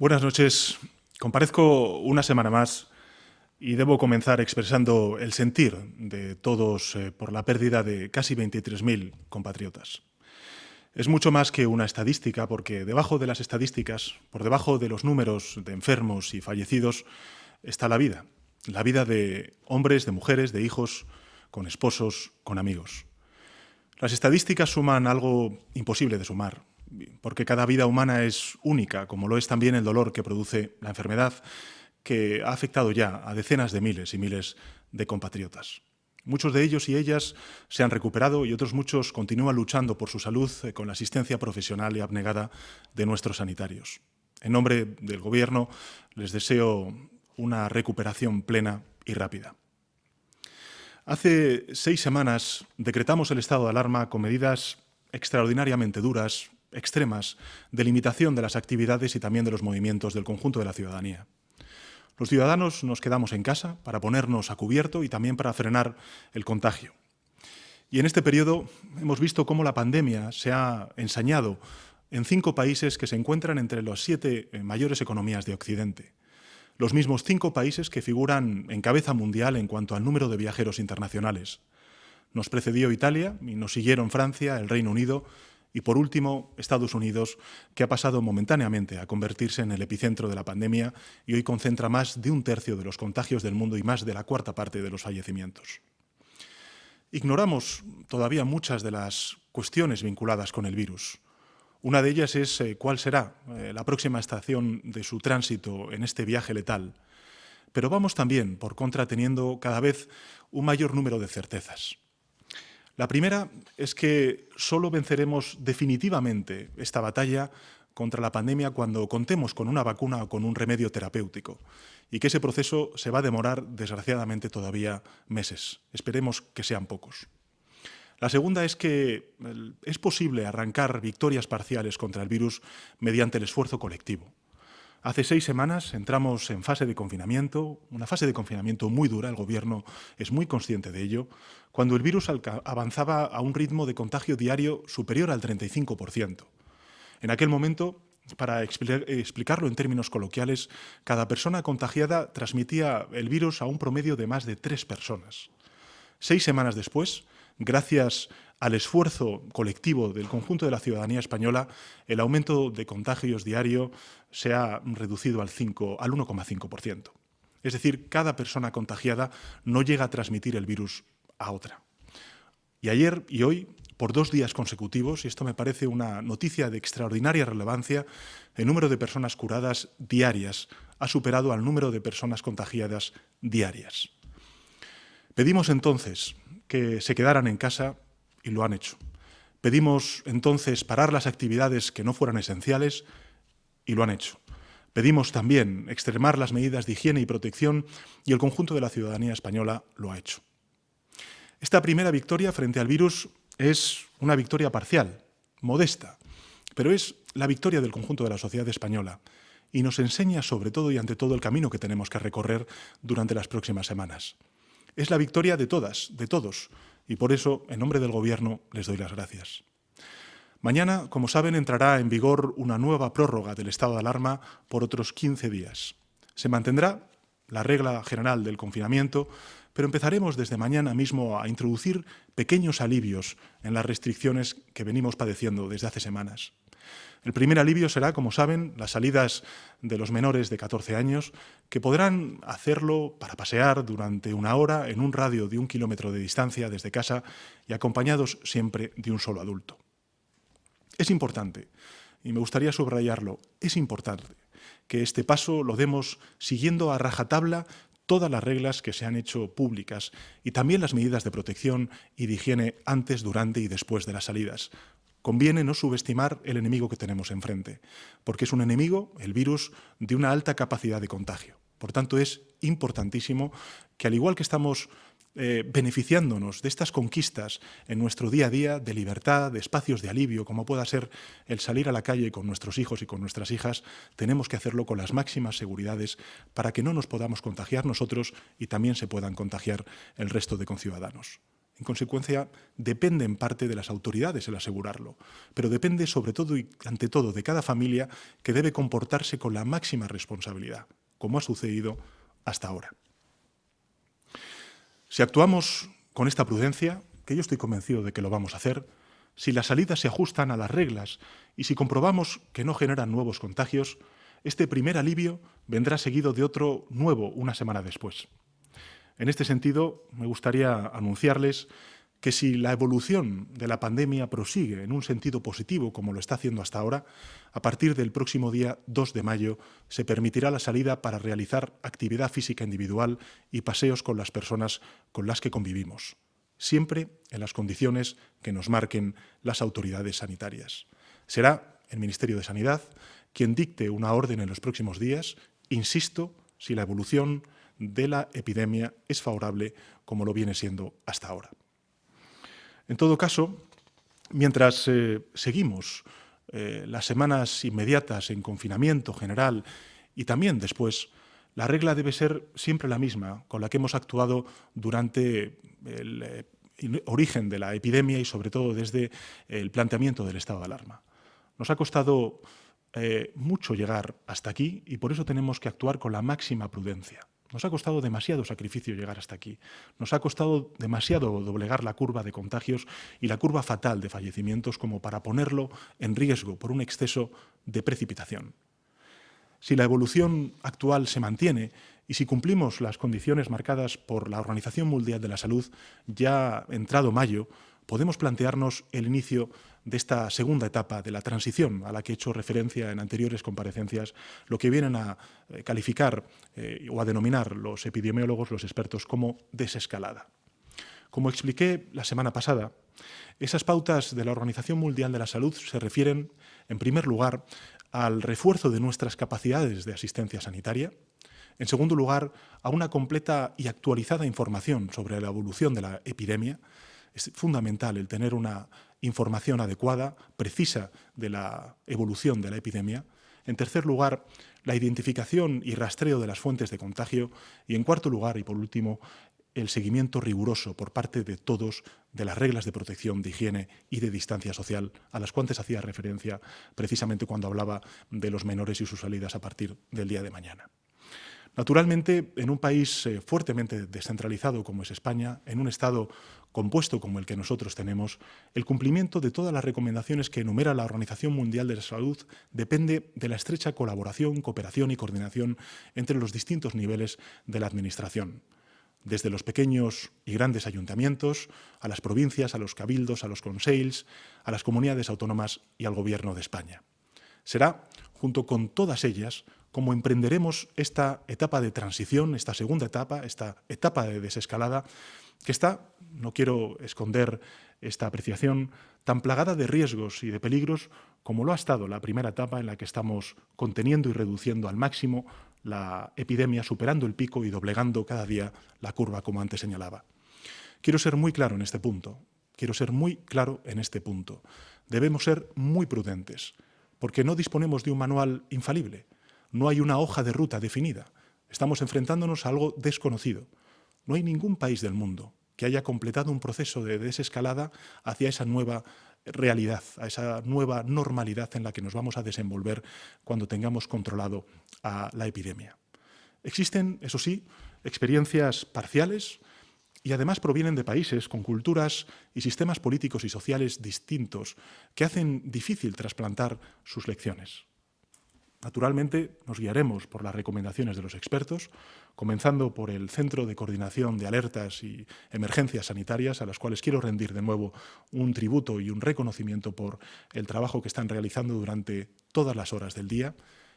Buenas noches. Comparezco una semana más y debo comenzar expresando el sentir de todos eh, por la pérdida de casi 23.000 compatriotas. Es mucho más que una estadística porque debajo de las estadísticas, por debajo de los números de enfermos y fallecidos, está la vida. La vida de hombres, de mujeres, de hijos, con esposos, con amigos. Las estadísticas suman algo imposible de sumar, porque cada vida humana es única, como lo es también el dolor que produce la enfermedad que ha afectado ya a decenas de miles y miles de compatriotas. Muchos de ellos y ellas se han recuperado y otros muchos continúan luchando por su salud eh, con la asistencia profesional y abnegada de nuestros sanitarios. En nombre del Gobierno les deseo una recuperación plena y rápida. Hace seis semanas decretamos el estado de alarma con medidas extraordinariamente duras, extremas, de limitación de las actividades y también de los movimientos del conjunto de la ciudadanía. Los ciudadanos nos quedamos en casa para ponernos a cubierto y también para frenar el contagio. Y en este periodo hemos visto cómo la pandemia se ha ensañado en cinco países que se encuentran entre las siete eh, mayores economías de Occidente. Los mismos cinco países que figuran en cabeza mundial en cuanto al número de viajeros internacionales. Nos precedió Italia y nos siguieron Francia, el Reino Unido y por último, Estados Unidos, que ha pasado momentáneamente a convertirse en el epicentro de la pandemia y hoy concentra más de un tercio de los contagios del mundo y más de la cuarta parte de los fallecimientos. Ignoramos todavía muchas de las cuestiones vinculadas con el virus. Una de ellas es eh, cuál será eh, la próxima estación de su tránsito en este viaje letal. Pero vamos también, por contra, teniendo cada vez un mayor número de certezas. La primera es que solo venceremos definitivamente esta batalla contra la pandemia cuando contemos con una vacuna o con un remedio terapéutico y que ese proceso se va a demorar desgraciadamente todavía meses. Esperemos que sean pocos. La segunda es que es posible arrancar victorias parciales contra el virus mediante el esfuerzo colectivo. Hace seis semanas entramos en fase de confinamiento, una fase de confinamiento muy dura, el Gobierno es muy consciente de ello, cuando el virus avanzaba a un ritmo de contagio diario superior al 35%. En aquel momento, para explicarlo en términos coloquiales, cada persona contagiada transmitía el virus a un promedio de más de tres personas. Seis semanas después, gracias al esfuerzo colectivo del conjunto de la ciudadanía española, el aumento de contagios diario se ha reducido al, al 1,5%. Es decir, cada persona contagiada no llega a transmitir el virus a otra. Y ayer y hoy, por dos días consecutivos, y esto me parece una noticia de extraordinaria relevancia, el número de personas curadas diarias ha superado al número de personas contagiadas diarias. Pedimos entonces que se quedaran en casa y lo han hecho. Pedimos entonces parar las actividades que no fueran esenciales y lo han hecho. Pedimos también extremar las medidas de higiene y protección y el conjunto de la ciudadanía española lo ha hecho. Esta primera victoria frente al virus es una victoria parcial, modesta, pero es la victoria del conjunto de la sociedad española y nos enseña sobre todo y ante todo el camino que tenemos que recorrer durante las próximas semanas. Es la victoria de todas, de todos, y por eso, en nombre del Gobierno, les doy las gracias. Mañana, como saben, entrará en vigor una nueva prórroga del estado de alarma por otros 15 días. Se mantendrá la regla general del confinamiento, pero empezaremos desde mañana mismo a introducir pequeños alivios en las restricciones que venimos padeciendo desde hace semanas. El primer alivio será, como saben, las salidas de los menores de 14 años, que podrán hacerlo para pasear durante una hora en un radio de un kilómetro de distancia desde casa y acompañados siempre de un solo adulto. Es importante, y me gustaría subrayarlo, es importante que este paso lo demos siguiendo a rajatabla todas las reglas que se han hecho públicas y también las medidas de protección y de higiene antes, durante y después de las salidas, Conviene no subestimar el enemigo que tenemos enfrente, porque es un enemigo, el virus, de una alta capacidad de contagio. Por tanto, es importantísimo que, al igual que estamos eh, beneficiándonos de estas conquistas en nuestro día a día de libertad, de espacios de alivio, como pueda ser el salir a la calle con nuestros hijos y con nuestras hijas, tenemos que hacerlo con las máximas seguridades para que no nos podamos contagiar nosotros y también se puedan contagiar el resto de conciudadanos. En consecuencia, depende en parte de las autoridades el asegurarlo, pero depende sobre todo y ante todo de cada familia que debe comportarse con la máxima responsabilidad, como ha sucedido hasta ahora. Si actuamos con esta prudencia, que yo estoy convencido de que lo vamos a hacer, si las salidas se ajustan a las reglas y si comprobamos que no generan nuevos contagios, este primer alivio vendrá seguido de otro nuevo una semana después. En este sentido, me gustaría anunciarles que si la evolución de la pandemia prosigue en un sentido positivo, como lo está haciendo hasta ahora, a partir del próximo día 2 de mayo se permitirá la salida para realizar actividad física individual y paseos con las personas con las que convivimos, siempre en las condiciones que nos marquen las autoridades sanitarias. Será el Ministerio de Sanidad quien dicte una orden en los próximos días, insisto, si la evolución de la epidemia es favorable como lo viene siendo hasta ahora. En todo caso, mientras eh, seguimos eh, las semanas inmediatas en confinamiento general y también después, la regla debe ser siempre la misma con la que hemos actuado durante el eh, origen de la epidemia y sobre todo desde el planteamiento del estado de alarma. Nos ha costado mucho llegar hasta aquí y por eso tenemos que actuar con la máxima prudencia. Nos ha costado demasiado sacrificio llegar hasta aquí. Nos ha costado demasiado doblegar la curva de contagios y la curva fatal de fallecimientos como para ponerlo en riesgo por un exceso de precipitación. Si la evolución actual se mantiene y si cumplimos las condiciones marcadas por la Organización Mundial de la Salud, ya entrado mayo, podemos plantearnos el inicio de esta segunda etapa de la transición a la que he hecho referencia en anteriores comparecencias, lo que vienen a eh, calificar eh, o a denominar los epidemiólogos, los expertos, como desescalada. Como expliqué la semana pasada, esas pautas de la Organización Mundial de la Salud se refieren, en primer lugar, al refuerzo de nuestras capacidades de asistencia sanitaria, en segundo lugar, a una completa y actualizada información sobre la evolución de la epidemia, es fundamental el tener una información adecuada, precisa de la evolución de la epidemia. En tercer lugar, la identificación y rastreo de las fuentes de contagio. Y en cuarto lugar, y por último, el seguimiento riguroso por parte de todos de las reglas de protección, de higiene y de distancia social, a las cuales hacía referencia precisamente cuando hablaba de los menores y sus salidas a partir del día de mañana. Naturalmente, en un país eh, fuertemente descentralizado como es España, en un Estado compuesto como el que nosotros tenemos, el cumplimiento de todas las recomendaciones que enumera la Organización Mundial de la Salud depende de la estrecha colaboración, cooperación y coordinación entre los distintos niveles de la Administración, desde los pequeños y grandes ayuntamientos, a las provincias, a los cabildos, a los conseils, a las comunidades autónomas y al Gobierno de España. Será, junto con todas ellas, como emprenderemos esta etapa de transición, esta segunda etapa, esta etapa de desescalada, que está, no quiero esconder esta apreciación, tan plagada de riesgos y de peligros como lo ha estado la primera etapa en la que estamos conteniendo y reduciendo al máximo la epidemia, superando el pico y doblegando cada día la curva, como antes señalaba. Quiero ser muy claro en este punto, quiero ser muy claro en este punto. Debemos ser muy prudentes, porque no disponemos de un manual infalible, no hay una hoja de ruta definida, estamos enfrentándonos a algo desconocido. No hay ningún país del mundo que haya completado un proceso de desescalada hacia esa nueva realidad, a esa nueva normalidad en la que nos vamos a desenvolver cuando tengamos controlado a la epidemia. Existen, eso sí, experiencias parciales y además provienen de países con culturas y sistemas políticos y sociales distintos que hacen difícil trasplantar sus lecciones. Naturalmente, nos guiaremos por las recomendaciones de los expertos, comenzando por el Centro de Coordinación de Alertas y Emergencias Sanitarias, a las cuales quiero rendir de nuevo un tributo y un reconocimiento por el trabajo que están realizando durante todas las horas del día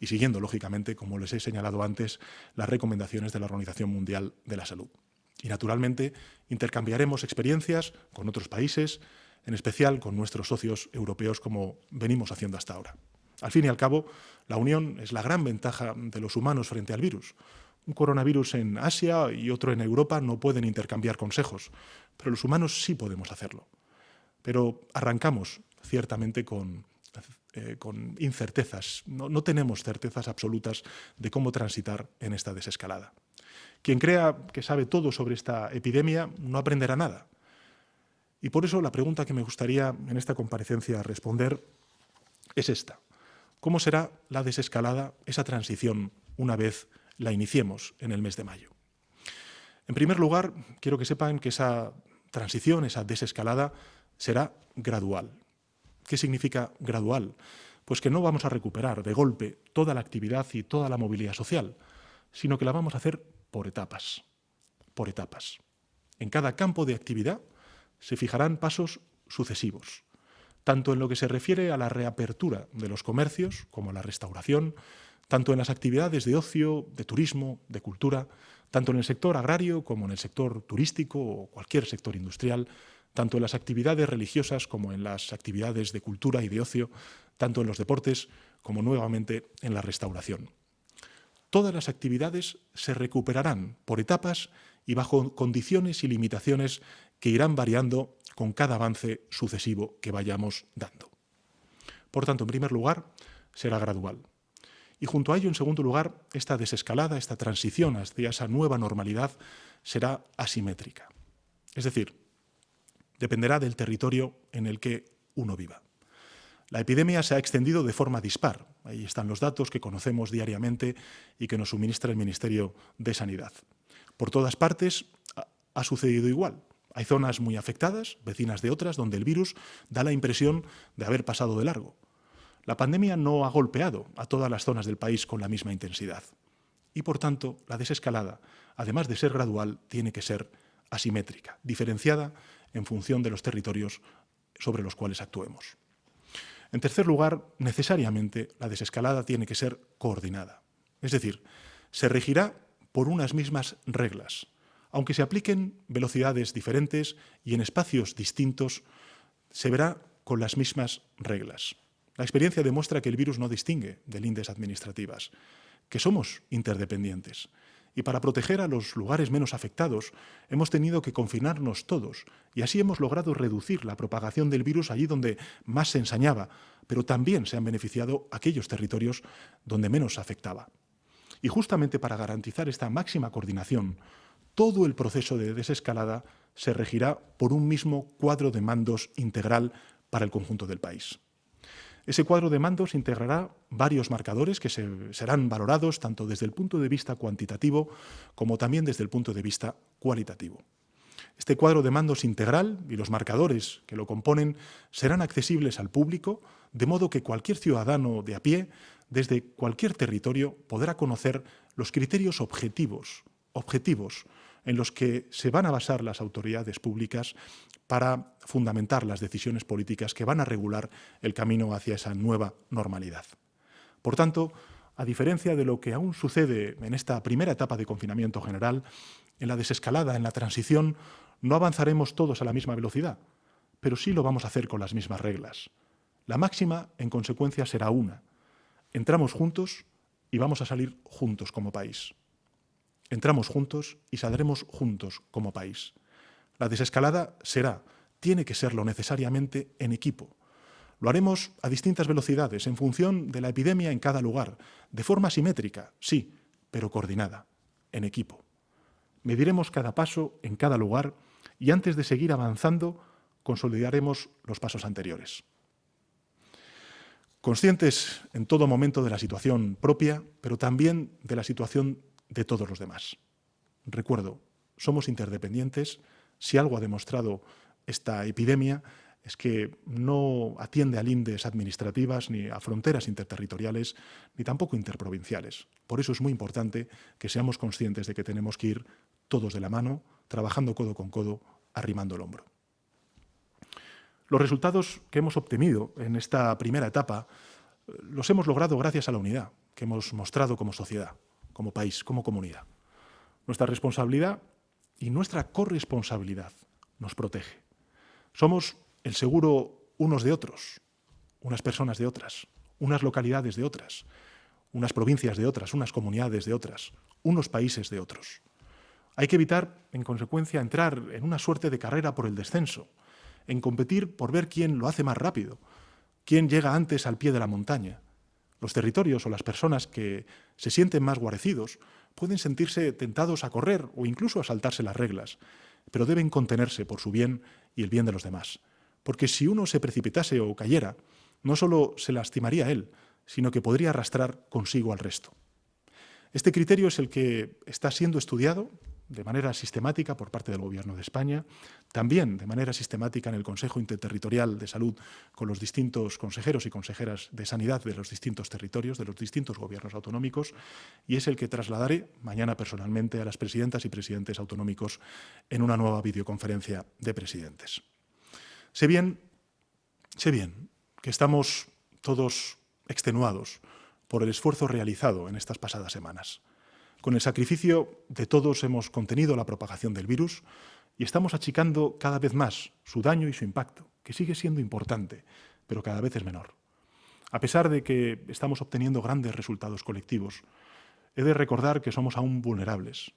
y siguiendo, lógicamente, como les he señalado antes, las recomendaciones de la Organización Mundial de la Salud. Y, naturalmente, intercambiaremos experiencias con otros países, en especial con nuestros socios europeos, como venimos haciendo hasta ahora. Al fin y al cabo, la unión es la gran ventaja de los humanos frente al virus. Un coronavirus en Asia y otro en Europa no pueden intercambiar consejos, pero los humanos sí podemos hacerlo. Pero arrancamos ciertamente con, eh, incertezas. no tenemos certezas absolutas de cómo transitar en esta desescalada. Quien crea que sabe todo sobre esta epidemia no aprenderá nada. Y por eso la pregunta que me gustaría en esta comparecencia responder es esta. ¿Cómo será la desescalada, esa transición, una vez la iniciemos en el mes de mayo? En primer lugar, quiero que sepan que esa transición, esa desescalada, será gradual. ¿Qué significa gradual? Pues que no vamos a recuperar de golpe toda la actividad y toda la movilidad social, sino que la vamos a hacer por etapas, por etapas. En cada campo de actividad se fijarán pasos sucesivos, tanto en lo que se refiere a la reapertura de los comercios como a la restauración, tanto en las actividades de ocio, de turismo, de cultura, tanto en el sector agrario como en el sector turístico o cualquier sector industrial, tanto en las actividades religiosas como en las actividades de cultura y de ocio, tanto en los deportes como nuevamente en la restauración. Todas las actividades se recuperarán por etapas y bajo condiciones y limitaciones que irán variando con cada avance sucesivo que vayamos dando. Por tanto, en primer lugar, será gradual. Y junto a ello, en segundo lugar, esta desescalada, esta transición hacia esa nueva normalidad será asimétrica. Es decir, dependerá del territorio en el que uno viva. La epidemia se ha extendido de forma dispar. Ahí están los datos que conocemos diariamente y que nos suministra el Ministerio de Sanidad. Por todas partes ha sucedido igual. Hay zonas muy afectadas, vecinas de otras, donde el virus da la impresión de haber pasado de largo. La pandemia no ha golpeado a todas las zonas del país con la misma intensidad. Y por tanto, la desescalada, además de ser gradual, tiene que ser asimétrica, diferenciada en función de los territorios sobre los cuales actuemos. En tercer lugar, necesariamente la desescalada tiene que ser coordinada. Es decir, se regirá por unas mismas reglas, aunque se apliquen velocidades diferentes y en espacios distintos, se verá con las mismas reglas. La experiencia demuestra que el virus no distingue de lindes administrativas, que somos interdependientes. Y para proteger a los lugares menos afectados, hemos tenido que confinarnos todos, y así hemos logrado reducir la propagación del virus allí donde más se ensañaba, pero también se han beneficiado aquellos territorios donde menos afectaba. Y justamente para garantizar esta máxima coordinación, todo el proceso de desescalada se regirá por un mismo cuadro de mandos integral para el conjunto del país. Ese cuadro de mandos integrará varios marcadores que serán valorados tanto desde el punto de vista cuantitativo como también desde el punto de vista cualitativo. Este cuadro de mandos integral y los marcadores que lo componen serán accesibles al público, de modo que cualquier ciudadano de a pie, desde cualquier territorio, podrá conocer los criterios objetivos, en los que se van a basar las autoridades públicas para fundamentar las decisiones políticas que van a regular el camino hacia esa nueva normalidad. Por tanto, a diferencia de lo que aún sucede en esta primera etapa de confinamiento general, en la desescalada, en la transición, no avanzaremos todos a la misma velocidad, pero sí lo vamos a hacer con las mismas reglas. La máxima, en consecuencia, será una. Entramos juntos y vamos a salir juntos como país. Entramos juntos y saldremos juntos como país. La desescalada será, tiene que serlo necesariamente en equipo. Lo haremos a distintas velocidades, en función de la epidemia en cada lugar, de forma simétrica, sí, pero coordinada, en equipo. Mediremos cada paso en cada lugar y antes de seguir avanzando, consolidaremos los pasos anteriores. Conscientes en todo momento de la situación propia, pero también de la situación de todos los demás. Recuerdo, somos interdependientes. Si algo ha demostrado esta epidemia es que no atiende a lindes administrativas ni a fronteras interterritoriales ni tampoco interprovinciales. Por eso es muy importante que seamos conscientes de que tenemos que ir todos de la mano, trabajando codo con codo, arrimando el hombro. Los resultados que hemos obtenido en esta primera etapa eh, los hemos logrado gracias a la unidad que hemos mostrado como sociedad como país, como comunidad. Nuestra responsabilidad y nuestra corresponsabilidad nos protege. Somos el seguro unos de otros, unas personas de otras, unas localidades de otras, unas provincias de otras, unas comunidades de otras, unos países de otros. Hay que evitar, en consecuencia, entrar en una suerte de carrera por el descenso, en competir por ver quién lo hace más rápido, quién llega antes al pie de la montaña, los territorios o las personas que se sienten más guarecidos pueden sentirse tentados a correr o incluso a saltarse las reglas. pero deben contenerse por su bien y el bien de los demás. Porque si uno se precipitase o cayera, no solo se lastimaría él, sino que podría arrastrar consigo al resto. Este criterio es el que está siendo estudiado de manera sistemática por parte del Gobierno de España, también de manera sistemática en el Consejo Interterritorial de Salud con los distintos consejeros y consejeras de sanidad de los distintos territorios, de los distintos gobiernos autonómicos, y es el que trasladaré mañana personalmente a las presidentas y presidentes autonómicos en una nueva videoconferencia de presidentes. Sé bien, sé bien que estamos todos extenuados por el esfuerzo realizado en estas pasadas semanas. Con el sacrificio de todos hemos contenido la propagación del virus y estamos achicando cada vez más su daño y su impacto, que sigue siendo importante, pero cada vez es menor. A pesar de que estamos obteniendo grandes resultados colectivos, he de recordar que somos aún vulnerables.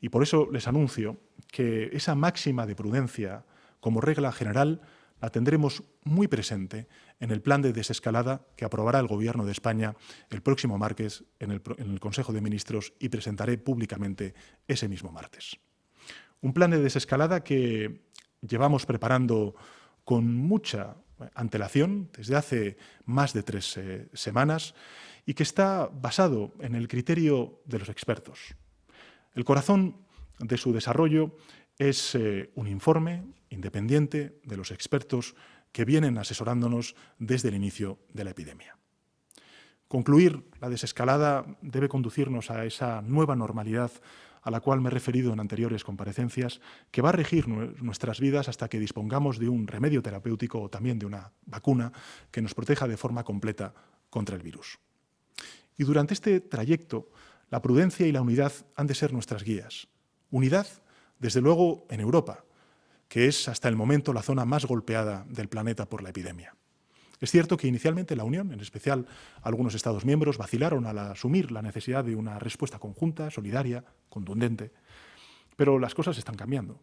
Y por eso les anuncio que esa máxima de prudencia, como regla general, la tendremos muy presente en el plan de desescalada que aprobará el Gobierno de España el próximo martes en el, Consejo de Ministros y presentaré públicamente ese mismo martes. Un plan de desescalada que llevamos preparando con mucha antelación desde hace más de tres eh, semanas y que está basado en el criterio de los expertos. El corazón de su desarrollo es eh, un informe independiente de los expertos que vienen asesorándonos desde el inicio de la epidemia. Concluir la desescalada debe conducirnos a esa nueva normalidad a la cual me he referido en anteriores comparecencias, que va a regir nuestras vidas hasta que dispongamos de un remedio terapéutico o también de una vacuna que nos proteja de forma completa contra el virus. Y durante este trayecto, la prudencia y la unidad han de ser nuestras guías. Unidad desde luego en Europa, que es hasta el momento la zona más golpeada del planeta por la epidemia. Es cierto que inicialmente la Unión, en especial algunos Estados miembros, vacilaron al asumir la necesidad de una respuesta conjunta, solidaria, contundente, pero las cosas están cambiando.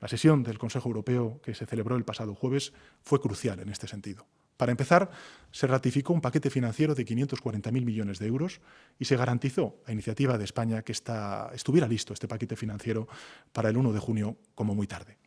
La sesión del Consejo Europeo que se celebró el pasado jueves fue crucial en este sentido. Para empezar, se ratificó un paquete financiero de 540.000 millones de euros y se garantizó a iniciativa de España que estuviera listo este paquete financiero para el 1 de junio como muy tarde.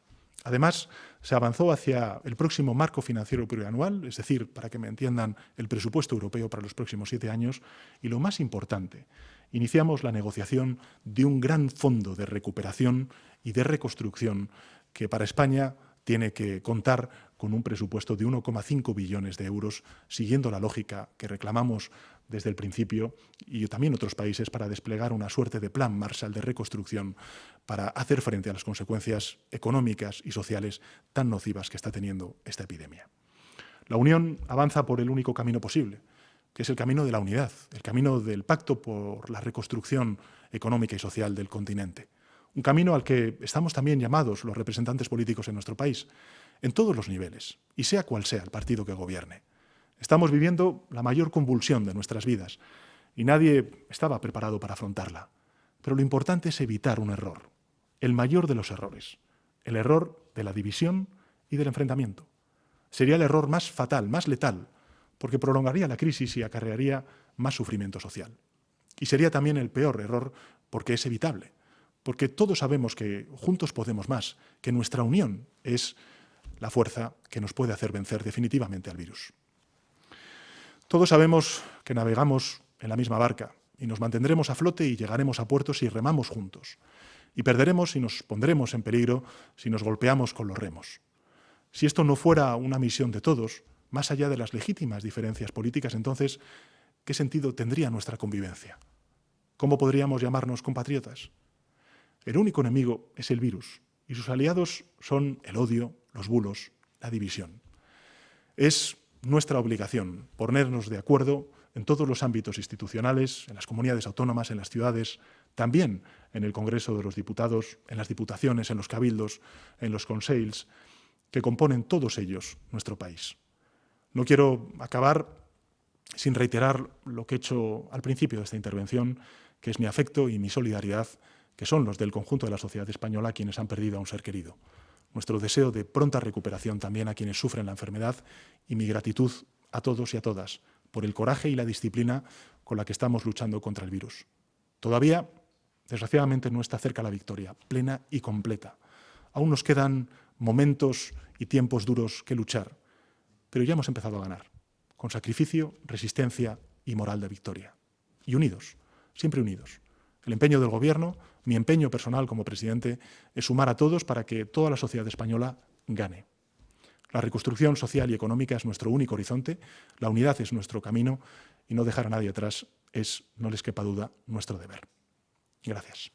Además, se avanzó hacia el próximo marco financiero plurianual, es decir, para que me entiendan, el presupuesto europeo para los próximos siete años. Y lo más importante, iniciamos la negociación de un gran fondo de recuperación y de reconstrucción que para España tiene que contar con un presupuesto de 1,5 billones de euros, siguiendo la lógica que reclamamos desde el principio y también otros países para desplegar una suerte de plan Marshall de reconstrucción para hacer frente a las consecuencias económicas y sociales tan nocivas que está teniendo esta epidemia. La Unión avanza por el único camino posible, que es el camino de la unidad, el camino del pacto por la reconstrucción económica y social del continente un camino al que estamos también llamados los representantes políticos en nuestro país, en todos los niveles, y sea cual sea el partido que gobierne. Estamos viviendo la mayor convulsión de nuestras vidas y nadie estaba preparado para afrontarla. Pero lo importante es evitar un error, el mayor de los errores, el error de la división y del enfrentamiento. Sería el error más fatal, más letal, porque prolongaría la crisis y acarrearía más sufrimiento social. Y sería también el peor error porque es evitable porque todos sabemos que juntos podemos más, que nuestra unión es la fuerza que nos puede hacer vencer definitivamente al virus. Todos sabemos que navegamos en la misma barca y nos mantendremos a flote y llegaremos a puerto si remamos juntos. Y perderemos y nos pondremos en peligro si nos golpeamos con los remos. Si esto no fuera una misión de todos, más allá de las legítimas diferencias políticas, entonces, ¿qué sentido tendría nuestra convivencia? ¿Cómo podríamos llamarnos compatriotas? El único enemigo es el virus y sus aliados son el odio, los bulos, la división. Es nuestra obligación ponernos de acuerdo en todos los ámbitos institucionales, en las comunidades autónomas, en las ciudades, también en el Congreso de los Diputados, en las diputaciones, en los cabildos, en los conseils, que componen todos ellos nuestro país. No quiero acabar sin reiterar lo que he hecho al principio de esta intervención, que es mi afecto y mi solidaridad que son los del conjunto de la sociedad española quienes han perdido a un ser querido. Nuestro deseo de pronta recuperación también a quienes sufren la enfermedad y mi gratitud a todos y a todas por el coraje y la disciplina con la que estamos luchando contra el virus. Todavía, desgraciadamente, no está cerca la victoria, plena y completa. Aún nos quedan momentos y tiempos duros que luchar, pero ya hemos empezado a ganar, con sacrificio, resistencia y moral de victoria. Y unidos, siempre unidos. El empeño del Gobierno, mi empeño personal como presidente, es sumar a todos para que toda la sociedad española gane. La reconstrucción social y económica es nuestro único horizonte, la unidad es nuestro camino y no dejar a nadie atrás es, no les quepa duda, nuestro deber. Gracias.